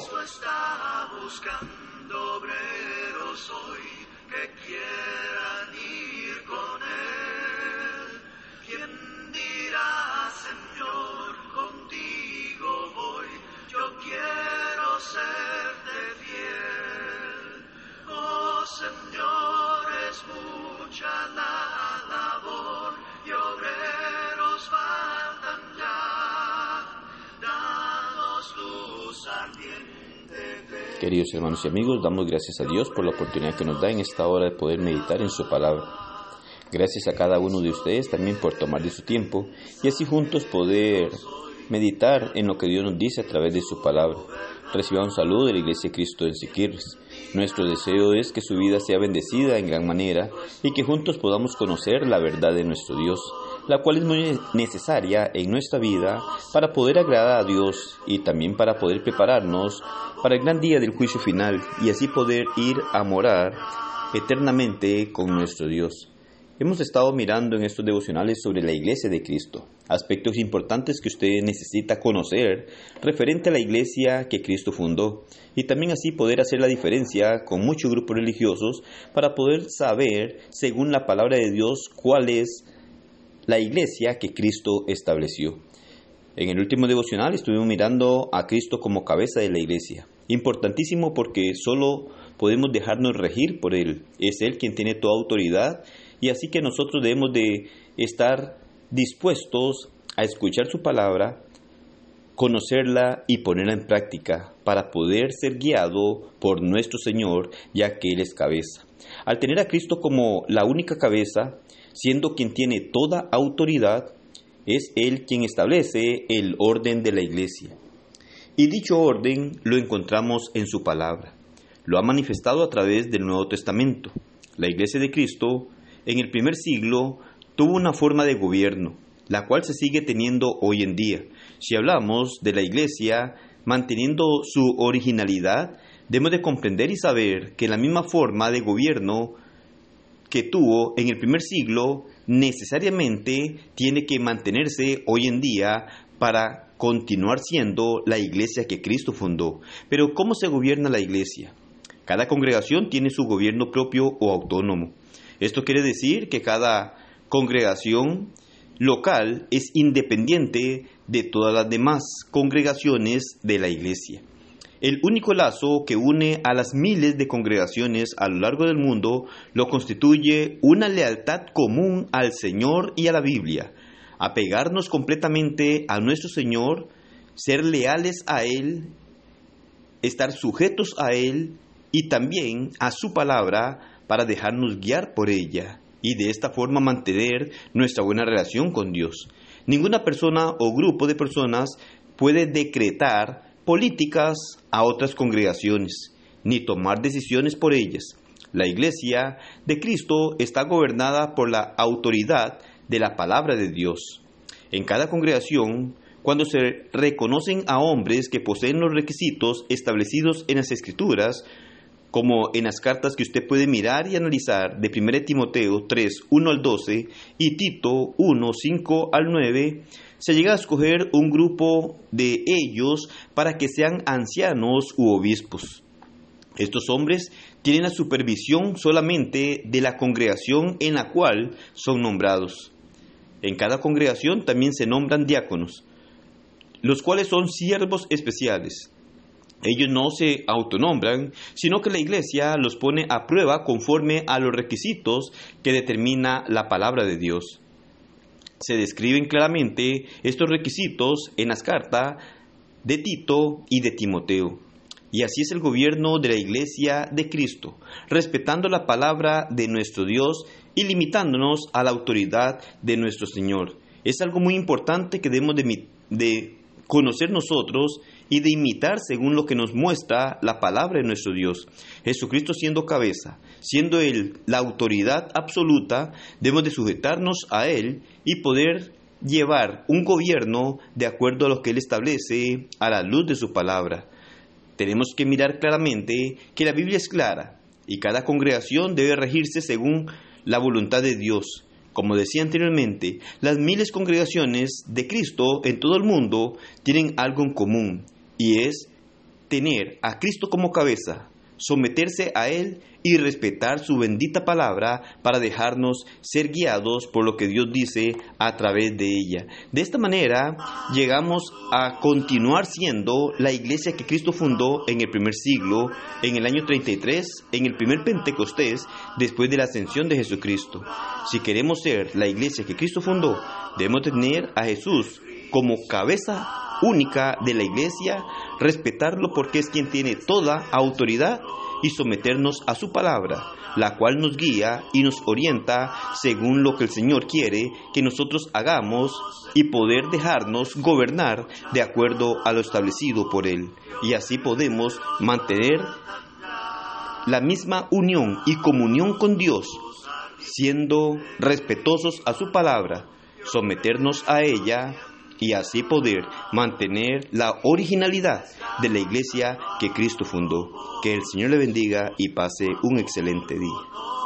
Cristo está buscando obreros hoy que quieran ir Queridos hermanos y amigos, damos gracias a Dios por la oportunidad que nos da en esta hora de poder meditar en su palabra. Gracias a cada uno de ustedes también por tomar de su tiempo y así juntos poder meditar en lo que Dios nos dice a través de su palabra. Reciba un saludo de la Iglesia Cristo del Siquirres. Nuestro deseo es que su vida sea bendecida en gran manera y que juntos podamos conocer la verdad de nuestro Dios, la cual es muy necesaria en nuestra vida para poder agradar a Dios y también para poder prepararnos para el gran día del juicio final y así poder ir a morar eternamente con nuestro Dios. Hemos estado mirando en estos devocionales sobre la iglesia de Cristo, aspectos importantes que usted necesita conocer referente a la iglesia que Cristo fundó y también así poder hacer la diferencia con muchos grupos religiosos para poder saber, según la palabra de Dios, cuál es la iglesia que Cristo estableció. En el último devocional estuvimos mirando a Cristo como cabeza de la iglesia. Importantísimo porque solo podemos dejarnos regir por Él. Es Él quien tiene toda autoridad y así que nosotros debemos de estar dispuestos a escuchar su palabra, conocerla y ponerla en práctica para poder ser guiado por nuestro Señor, ya que Él es cabeza. Al tener a Cristo como la única cabeza, siendo quien tiene toda autoridad, es Él quien establece el orden de la iglesia. Y dicho orden lo encontramos en su palabra. Lo ha manifestado a través del Nuevo Testamento. La iglesia de Cristo en el primer siglo tuvo una forma de gobierno, la cual se sigue teniendo hoy en día. Si hablamos de la iglesia manteniendo su originalidad, debemos de comprender y saber que la misma forma de gobierno que tuvo en el primer siglo necesariamente tiene que mantenerse hoy en día para continuar siendo la iglesia que Cristo fundó. Pero ¿cómo se gobierna la iglesia? Cada congregación tiene su gobierno propio o autónomo. Esto quiere decir que cada congregación local es independiente de todas las demás congregaciones de la iglesia. El único lazo que une a las miles de congregaciones a lo largo del mundo lo constituye una lealtad común al Señor y a la Biblia, apegarnos completamente a nuestro Señor, ser leales a Él, estar sujetos a Él y también a su palabra para dejarnos guiar por ella y de esta forma mantener nuestra buena relación con Dios. Ninguna persona o grupo de personas puede decretar políticas a otras congregaciones, ni tomar decisiones por ellas. La iglesia de Cristo está gobernada por la autoridad de la palabra de Dios. En cada congregación, cuando se reconocen a hombres que poseen los requisitos establecidos en las Escrituras, como en las cartas que usted puede mirar y analizar de 1 Timoteo 3, 1 al 12 y Tito 1, 5 al 9, se llega a escoger un grupo de ellos para que sean ancianos u obispos. Estos hombres tienen la supervisión solamente de la congregación en la cual son nombrados. En cada congregación también se nombran diáconos, los cuales son siervos especiales. Ellos no se autonombran, sino que la iglesia los pone a prueba conforme a los requisitos que determina la palabra de Dios. Se describen claramente estos requisitos en las cartas de Tito y de Timoteo. Y así es el gobierno de la iglesia de Cristo, respetando la palabra de nuestro Dios y limitándonos a la autoridad de nuestro Señor. Es algo muy importante que debemos de, de conocer nosotros y de imitar según lo que nos muestra la palabra de nuestro Dios. Jesucristo siendo cabeza, siendo Él la autoridad absoluta, debemos de sujetarnos a Él y poder llevar un gobierno de acuerdo a lo que Él establece a la luz de su palabra. Tenemos que mirar claramente que la Biblia es clara y cada congregación debe regirse según la voluntad de Dios. Como decía anteriormente, las miles congregaciones de Cristo en todo el mundo tienen algo en común y es tener a Cristo como cabeza, someterse a Él y respetar su bendita palabra para dejarnos ser guiados por lo que Dios dice a través de ella. De esta manera llegamos a continuar siendo la iglesia que Cristo fundó en el primer siglo, en el año 33, en el primer Pentecostés, después de la ascensión de Jesucristo. Si queremos ser la iglesia que Cristo fundó, debemos tener a Jesús como cabeza única de la iglesia, respetarlo porque es quien tiene toda autoridad y someternos a su palabra, la cual nos guía y nos orienta según lo que el Señor quiere que nosotros hagamos y poder dejarnos gobernar de acuerdo a lo establecido por Él. Y así podemos mantener la misma unión y comunión con Dios, siendo respetuosos a su palabra, someternos a ella y así poder mantener la originalidad de la iglesia que Cristo fundó. Que el Señor le bendiga y pase un excelente día.